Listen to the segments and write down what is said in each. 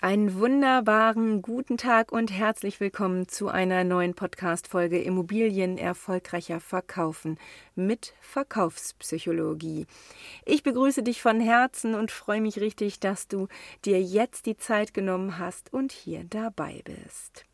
Einen wunderbaren guten Tag und herzlich willkommen zu einer neuen Podcast-Folge Immobilien erfolgreicher verkaufen mit Verkaufspsychologie. Ich begrüße dich von Herzen und freue mich richtig, dass du dir jetzt die Zeit genommen hast und hier dabei bist.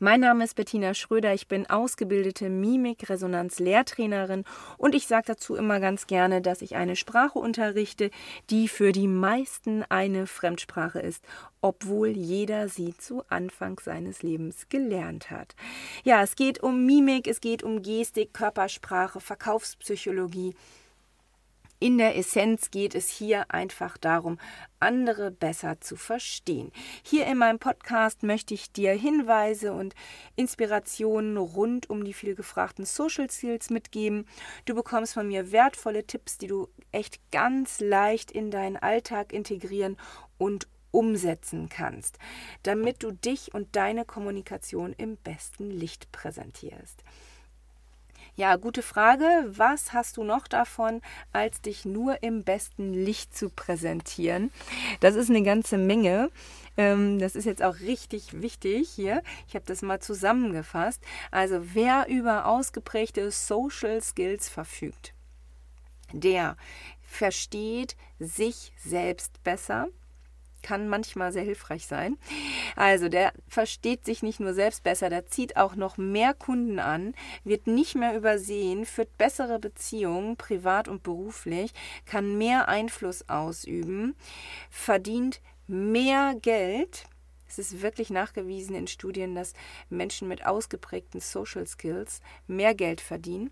Mein Name ist Bettina Schröder, ich bin ausgebildete Mimik-Resonanz-Lehrtrainerin und ich sage dazu immer ganz gerne, dass ich eine Sprache unterrichte, die für die meisten eine Fremdsprache ist, obwohl jeder sie zu Anfang seines Lebens gelernt hat. Ja, es geht um Mimik, es geht um Gestik, Körpersprache, Verkaufspsychologie. In der Essenz geht es hier einfach darum, andere besser zu verstehen. Hier in meinem Podcast möchte ich dir Hinweise und Inspirationen rund um die viel gefragten Social Skills mitgeben. Du bekommst von mir wertvolle Tipps, die du echt ganz leicht in deinen Alltag integrieren und umsetzen kannst, damit du dich und deine Kommunikation im besten Licht präsentierst. Ja, gute Frage. Was hast du noch davon, als dich nur im besten Licht zu präsentieren? Das ist eine ganze Menge. Ähm, das ist jetzt auch richtig wichtig hier. Ich habe das mal zusammengefasst. Also wer über ausgeprägte Social Skills verfügt, der versteht sich selbst besser kann manchmal sehr hilfreich sein. Also der versteht sich nicht nur selbst besser, der zieht auch noch mehr Kunden an, wird nicht mehr übersehen, führt bessere Beziehungen, privat und beruflich, kann mehr Einfluss ausüben, verdient mehr Geld. Es ist wirklich nachgewiesen in Studien, dass Menschen mit ausgeprägten Social Skills mehr Geld verdienen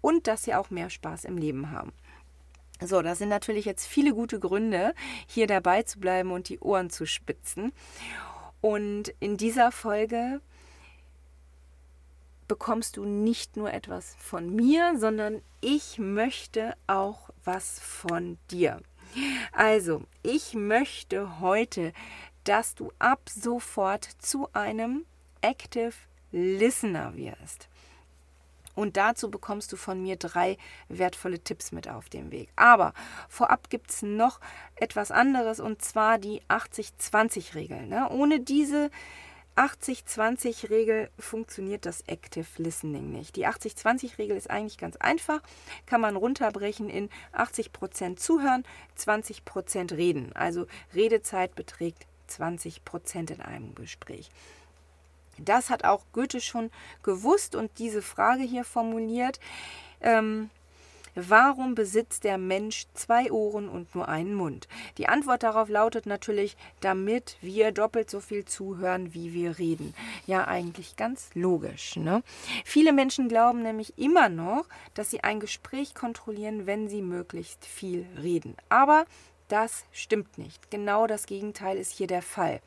und dass sie auch mehr Spaß im Leben haben. So, das sind natürlich jetzt viele gute Gründe, hier dabei zu bleiben und die Ohren zu spitzen. Und in dieser Folge bekommst du nicht nur etwas von mir, sondern ich möchte auch was von dir. Also, ich möchte heute, dass du ab sofort zu einem Active Listener wirst. Und dazu bekommst du von mir drei wertvolle Tipps mit auf dem Weg. Aber vorab gibt es noch etwas anderes und zwar die 80-20-Regel. Ne? Ohne diese 80-20-Regel funktioniert das Active Listening nicht. Die 80-20-Regel ist eigentlich ganz einfach, kann man runterbrechen in 80% zuhören, 20% reden. Also Redezeit beträgt 20% in einem Gespräch. Das hat auch Goethe schon gewusst und diese Frage hier formuliert. Ähm, Warum besitzt der Mensch zwei Ohren und nur einen Mund? Die Antwort darauf lautet natürlich, damit wir doppelt so viel zuhören, wie wir reden. Ja, eigentlich ganz logisch. Ne? Viele Menschen glauben nämlich immer noch, dass sie ein Gespräch kontrollieren, wenn sie möglichst viel reden. Aber das stimmt nicht. Genau das Gegenteil ist hier der Fall.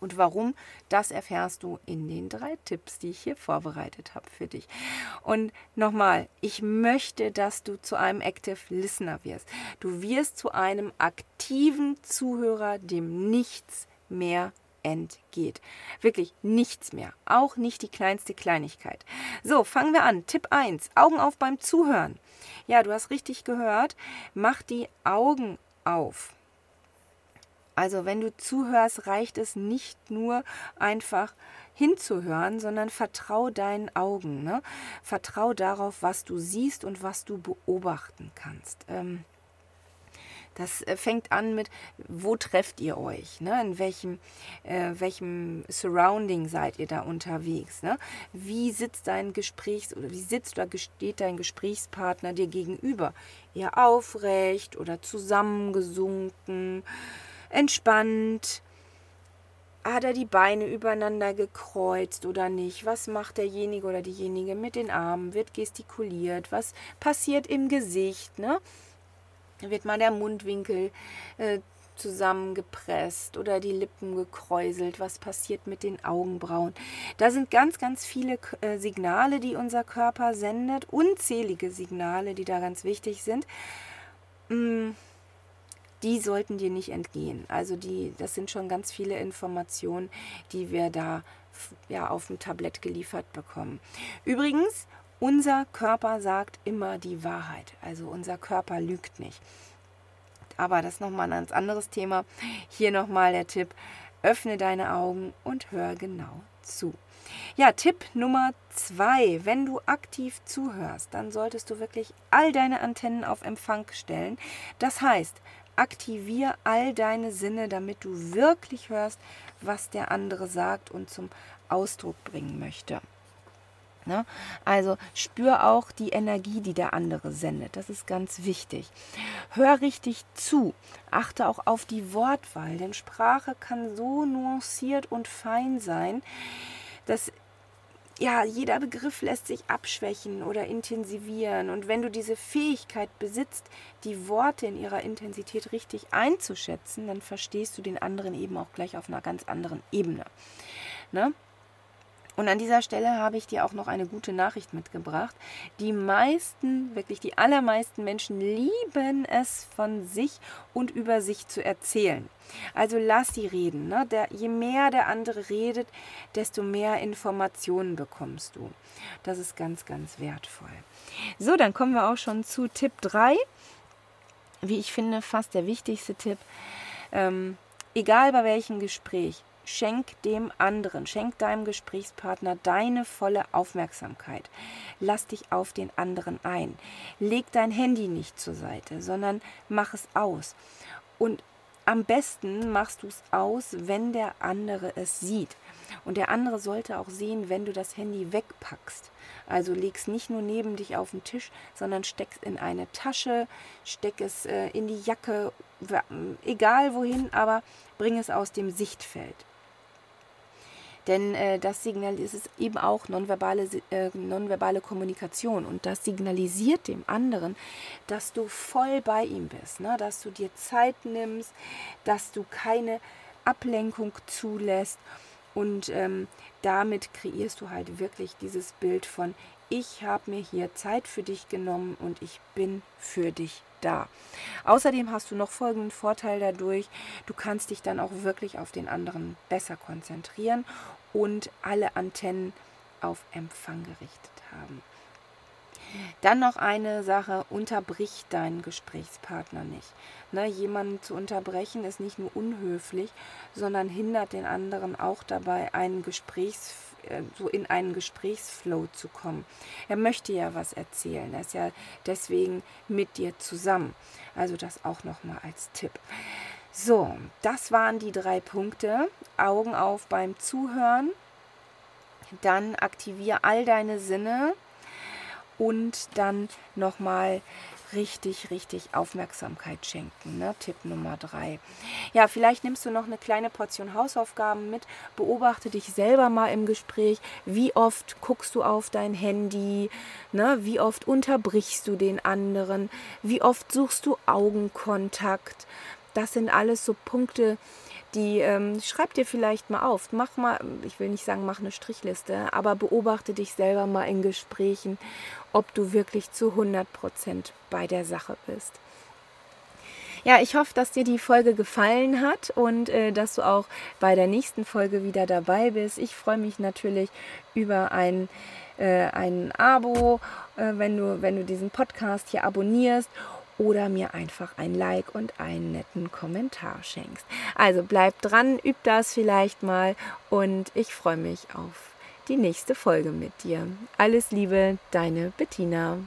Und warum, das erfährst du in den drei Tipps, die ich hier vorbereitet habe für dich. Und nochmal, ich möchte, dass du zu einem Active Listener wirst. Du wirst zu einem aktiven Zuhörer, dem nichts mehr entgeht. Wirklich nichts mehr. Auch nicht die kleinste Kleinigkeit. So, fangen wir an. Tipp 1. Augen auf beim Zuhören. Ja, du hast richtig gehört. Mach die Augen auf. Also wenn du zuhörst, reicht es nicht nur einfach hinzuhören, sondern vertrau deinen Augen. Ne? Vertrau darauf, was du siehst und was du beobachten kannst. Ähm, das äh, fängt an mit, wo trefft ihr euch? Ne? In welchem, äh, welchem Surrounding seid ihr da unterwegs? Ne? Wie sitzt dein Gesprächs- oder wie sitzt oder steht dein Gesprächspartner dir gegenüber? Eher aufrecht oder zusammengesunken? Entspannt. Hat er die Beine übereinander gekreuzt oder nicht? Was macht derjenige oder diejenige mit den Armen? Wird gestikuliert? Was passiert im Gesicht? Ne? Wird mal der Mundwinkel äh, zusammengepresst oder die Lippen gekräuselt? Was passiert mit den Augenbrauen? Da sind ganz, ganz viele äh, Signale, die unser Körper sendet. Unzählige Signale, die da ganz wichtig sind. Die sollten dir nicht entgehen. Also die, das sind schon ganz viele Informationen, die wir da ja, auf dem Tablett geliefert bekommen. Übrigens, unser Körper sagt immer die Wahrheit. Also unser Körper lügt nicht. Aber das ist nochmal ein ganz anderes Thema. Hier nochmal der Tipp, öffne deine Augen und hör genau zu. Ja, Tipp Nummer zwei. Wenn du aktiv zuhörst, dann solltest du wirklich all deine Antennen auf Empfang stellen. Das heißt, aktivier all deine Sinne, damit du wirklich hörst, was der andere sagt und zum Ausdruck bringen möchte. Ne? Also spür auch die Energie, die der andere sendet. Das ist ganz wichtig. Hör richtig zu. Achte auch auf die Wortwahl, denn Sprache kann so nuanciert und fein sein, dass ja, jeder Begriff lässt sich abschwächen oder intensivieren. Und wenn du diese Fähigkeit besitzt, die Worte in ihrer Intensität richtig einzuschätzen, dann verstehst du den anderen eben auch gleich auf einer ganz anderen Ebene. Ne? Und an dieser Stelle habe ich dir auch noch eine gute Nachricht mitgebracht. Die meisten, wirklich die allermeisten Menschen lieben es von sich und über sich zu erzählen. Also lass sie reden. Ne? Der, je mehr der andere redet, desto mehr Informationen bekommst du. Das ist ganz, ganz wertvoll. So, dann kommen wir auch schon zu Tipp 3. Wie ich finde, fast der wichtigste Tipp. Ähm, egal bei welchem Gespräch, Schenk dem anderen, schenk deinem Gesprächspartner deine volle Aufmerksamkeit. Lass dich auf den anderen ein. Leg dein Handy nicht zur Seite, sondern mach es aus. Und am besten machst du es aus, wenn der andere es sieht. Und der andere sollte auch sehen, wenn du das Handy wegpackst. Also leg es nicht nur neben dich auf den Tisch, sondern steck es in eine Tasche, steck es äh, in die Jacke, egal wohin, aber bring es aus dem Sichtfeld. Denn äh, das Signal ist eben auch nonverbale, äh, nonverbale Kommunikation und das signalisiert dem anderen, dass du voll bei ihm bist, ne? dass du dir Zeit nimmst, dass du keine Ablenkung zulässt und ähm, damit kreierst du halt wirklich dieses Bild von ich habe mir hier Zeit für dich genommen und ich bin für dich da. Außerdem hast du noch folgenden Vorteil dadurch, du kannst dich dann auch wirklich auf den anderen besser konzentrieren und alle Antennen auf Empfang gerichtet haben. Dann noch eine Sache, unterbrich deinen Gesprächspartner nicht. Ne, jemanden zu unterbrechen ist nicht nur unhöflich, sondern hindert den anderen auch dabei, einen Gesprächs, äh, so in einen Gesprächsflow zu kommen. Er möchte ja was erzählen, er ist ja deswegen mit dir zusammen. Also das auch nochmal als Tipp. So, das waren die drei Punkte. Augen auf beim Zuhören. Dann aktiviere all deine Sinne und dann nochmal richtig, richtig Aufmerksamkeit schenken. Ne? Tipp Nummer drei. Ja, vielleicht nimmst du noch eine kleine Portion Hausaufgaben mit. Beobachte dich selber mal im Gespräch. Wie oft guckst du auf dein Handy? Ne? Wie oft unterbrichst du den anderen? Wie oft suchst du Augenkontakt? Das sind alles so Punkte, die ähm, schreib dir vielleicht mal auf. Mach mal, ich will nicht sagen, mach eine Strichliste, aber beobachte dich selber mal in Gesprächen, ob du wirklich zu 100% bei der Sache bist. Ja, ich hoffe, dass dir die Folge gefallen hat und äh, dass du auch bei der nächsten Folge wieder dabei bist. Ich freue mich natürlich über ein, äh, ein Abo, äh, wenn, du, wenn du diesen Podcast hier abonnierst oder mir einfach ein Like und einen netten Kommentar schenkst. Also bleib dran, üb das vielleicht mal und ich freue mich auf die nächste Folge mit dir. Alles Liebe, deine Bettina.